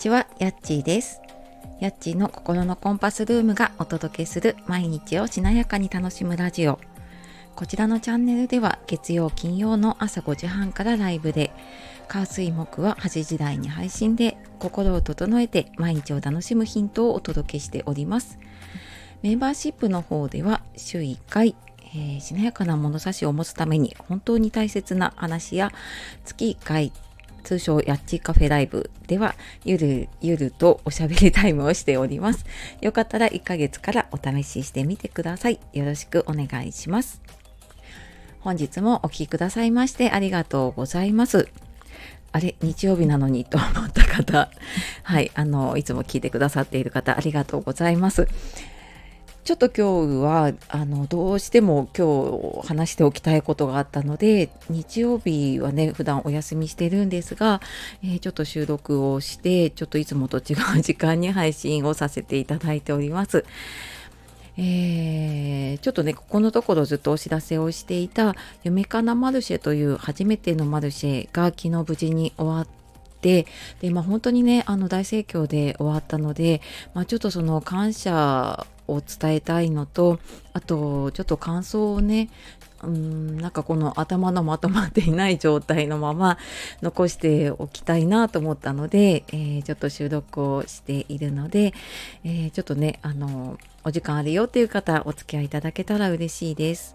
ちは、やっちーです。やっちーの心のコンパスルームがお届けする毎日をしなやかに楽しむラジオ。こちらのチャンネルでは月曜金曜の朝5時半からライブで、火水木は8時台に配信で心を整えて毎日を楽しむヒントをお届けしております。メンバーシップの方では週1回、えーしなやかな物差しを持つために本当に大切な話や月1回通称やっちカフェライブではゆるゆるとおしゃべりタイムをしております。よかったら1ヶ月からお試ししてみてください。よろしくお願いします。本日もお聴きくださいましてありがとうございます。あれ日曜日なのにと思った方、はい、あの、いつも聞いてくださっている方、ありがとうございます。ちょっと今日はあのどうしても今日話しておきたいことがあったので日曜日はね普段お休みしてるんですが、えーちょっと収録をしてちょっといつもと違う時間に配信をさせていただいております。えーちょっとねここのところずっとお知らせをしていた「夢かなマルシェ」という初めてのマルシェが昨日無事に終わってで、まあ、本当にねあの大盛況で終わったので、まあ、ちょっとその感謝を伝えたいのとあとちょっと感想をねうんなんかこの頭のまとまっていない状態のまま残しておきたいなと思ったので、えーちょっと収録をしているので、えーちょっとねあのお時間あるよっていう方お付き合いいただけたら嬉しいです。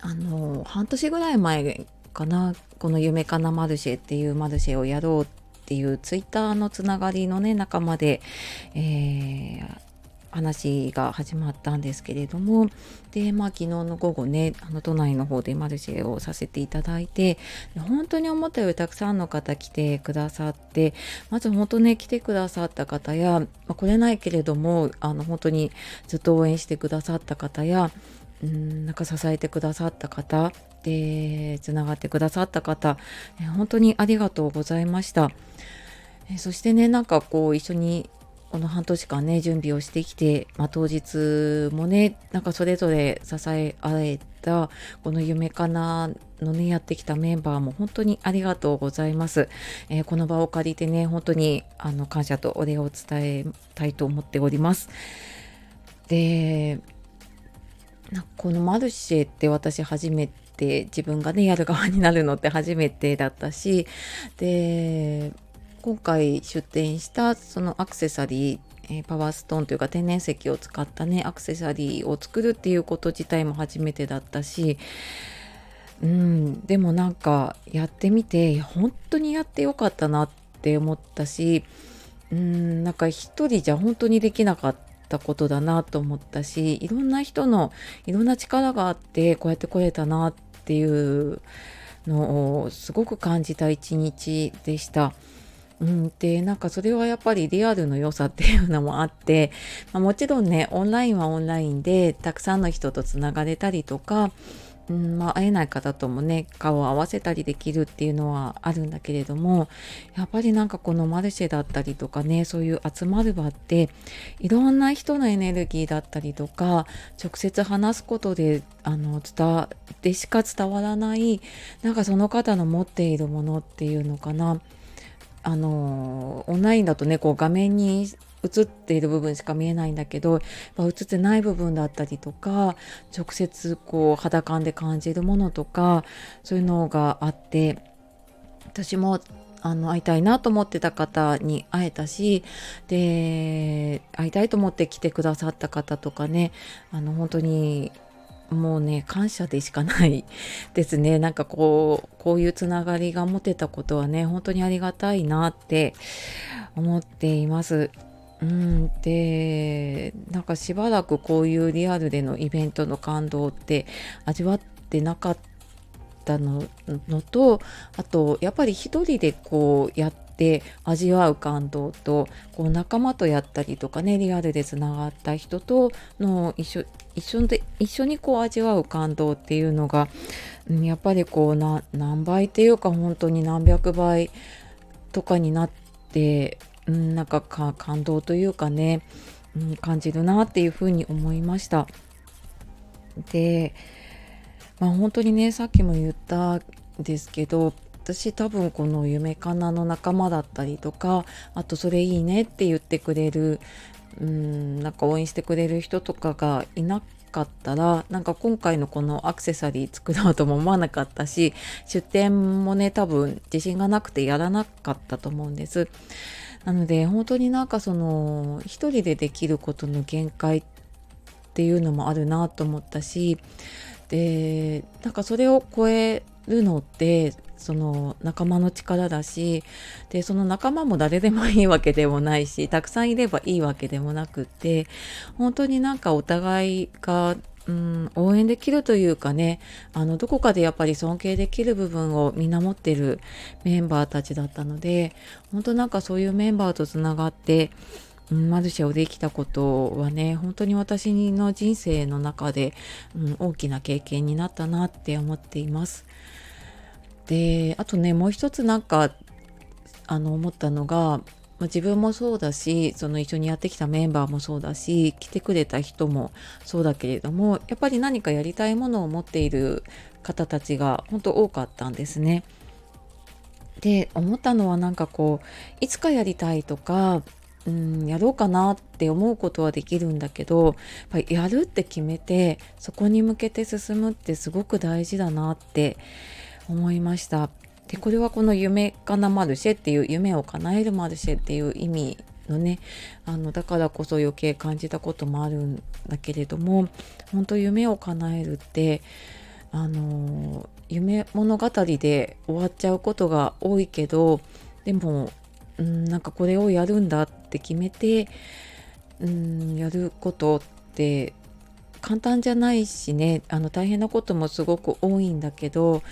あの半年ぐらい前かなこの「夢かなマルシェ」っていうマルシェをやろうっていうツイッターのつながりのね仲間で、えー話が始まったんですけれどもでまあ昨日の午後ねあの都内の方でマルシェをさせていただいて本当に思ったよりたくさんの方来てくださってまず本当ね来てくださった方や、まあ、来れないけれどもあの本当にずっと応援してくださった方やうんなんか支えてくださった方でつながってくださった方え本当にありがとうございました。えそしてねなんかこう一緒にこの半年間ね準備をしてきて、まあ、当日もねなんかそれぞれ支え合えたこの夢かなのねやってきたメンバーも本当にありがとうございます、えーこの場を借りてね本当にあの感謝とお礼を伝えたいと思っております。でこのマルシェって私初めて自分がねやる側になるのって初めてだったしで今回出展したそのアクセサリー、えーパワーストーンというか天然石を使ったねアクセサリーを作るっていうこと自体も初めてだったしうんでもなんかやってみて本当にやってよかったなって思ったしうんなんか一人じゃ本当にできなかったことだなと思ったしいろんな人のいろんな力があってこうやって来れたなっていうのをすごく感じた一日でした。うん、でなんかそれはやっぱりリアルの良さっていうのもあって、まあ、もちろんねオンラインはオンラインでたくさんの人とつながれたりとか、うんまあ、会えない方ともね顔を合わせたりできるっていうのはあるんだけれどもやっぱりなんかこのマルシェだったりとかねそういう集まる場っていろんな人のエネルギーだったりとか直接話すことであの伝わでしか伝わらないなんかその方の持っているものっていうのかな。あのオンラインだとねこう画面に映っている部分しか見えないんだけど映ってない部分だったりとか直接こう肌感で感じるものとかそういうのがあって私もあの会いたいなと思ってた方に会えたしで会いたいと思って来てくださった方とかねあの本当にもうね感謝でしかないですね なんかこうこういうつながりが持てたことはね本当にありがたいなって思っています。うん、でなんかしばらくこういうリアルでのイベントの感動って味わってなかったののとあとやっぱり一人でこうやって味わう感動とこう仲間とやったりとかねリアルでつながった人との一緒一緒で一緒にこう味わう感動っていうのが、やっぱりこうな何倍っていうか本当に何百倍とかになって、うん、なんかか感動というかね、うん、感じるなっていうふうに思いました。で、まあ、本当にねさっきも言ったですけど私多分この夢かなの仲間だったりとかあとそれいいねって言ってくれるうんなんか応援してくれる人とかがいなかったらなんか今回のこのアクセサリー作ろうとも思わなかったし出店もね多分自信がなくてやらなかったと思うんです。なので本当になんかその一人でできることの限界っていうのもあるなと思ったしでなんかそれを超えるのってその仲間の力だしでその仲間も誰でもいいわけでもないし たくさんいればいいわけでもなくって本当になんかお互いがうん、応援できるというかねあのどこかでやっぱり尊敬できる部分をみんな持ってるメンバーたちだったので本当なんかそういうメンバーとつながって、うん、マルシェをできたことはね本当に私の人生の中で、うん、大きな経験になったなって思っています。であとねもう一つなんかあの思ったのが、まあ、自分もそうだしその一緒にやってきたメンバーもそうだし来てくれた人もそうだけれどもやっぱり何かやりたいものを持っている方たちが本当多かったんですね。で思ったのはなんかこういつかやりたいとかうんやろうかなって思うことはできるんだけどやっぱりやるって決めてそこに向けて進むってすごく大事だなって思いました。でこれはこの夢かなマルシェっていう夢を叶えるマルシェっていう意味のねあのだからこそ余計感じたこともあるんだけれども本当夢を叶えるってあの夢物語で終わっちゃうことが多いけどでも、うん、なんかこれをやるんだって決めて、うん、やることって簡単じゃないしねあの大変なこともすごく多いんだけど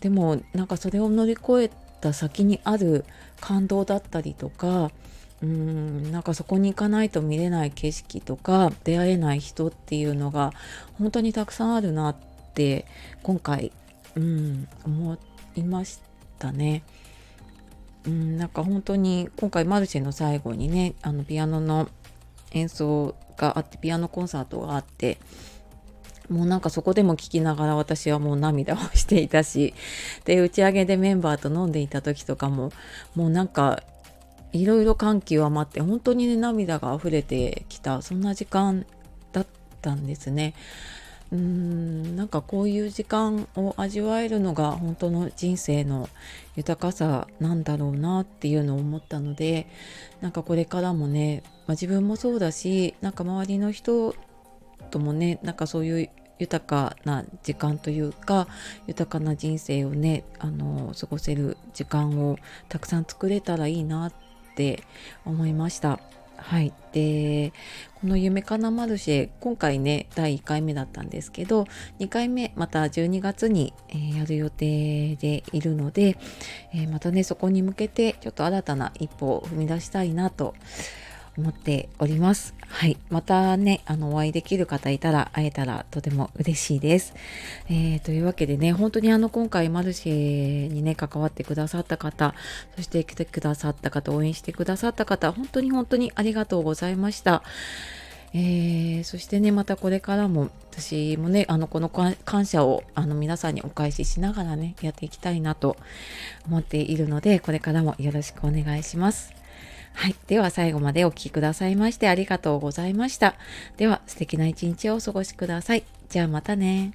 でもなんかそれを乗り越えた先にある感動だったりとかうんなんかそこに行かないと見れない景色とか出会えない人っていうのが本当にたくさんあるなって今回、うん、思いましたね。うん、なんか本当に今回マルシェの最後にねあのピアノの演奏があってピアノコンサートがあってもうなんかそこでも聞きながら私はもう涙をしていたしで打ち上げでメンバーと飲んでいた時とかももうなんかいろいろ感極まって本当にね涙が溢れてきたそんな時間だったんですね。うーんなんかこういう時間を味わえるのが本当の人生の豊かさなんだろうなっていうのを思ったのでなんかこれからもね、まあ、自分もそうだしなんか周りの人ともねなんかそういう豊かな時間というか豊かな人生をねあの過ごせる時間をたくさん作れたらいいなって思いました。はい、でこの「夢かなマルシェ」今回ね第1回目だったんですけど2回目また12月に、えー、やる予定でいるので、えー、またねそこに向けてちょっと新たな一歩を踏み出したいなと思っております。はい。またね、あの、お会いできる方いたら、会えたらとても嬉しいです。えー、というわけでね、本当にあの、今回マルシェにね、関わってくださった方、そして来てくださった方、応援してくださった方、本当に本当にありがとうございました。えー、そしてねまたこれからも私もねあのこの感謝をあの皆さんにお返ししながらねやっていきたいなと思っているのでこれからもよろしくお願いします。はい。では最後までお聴きくださいましてありがとうございました。では素敵な一日をお過ごしください。じゃあまたね。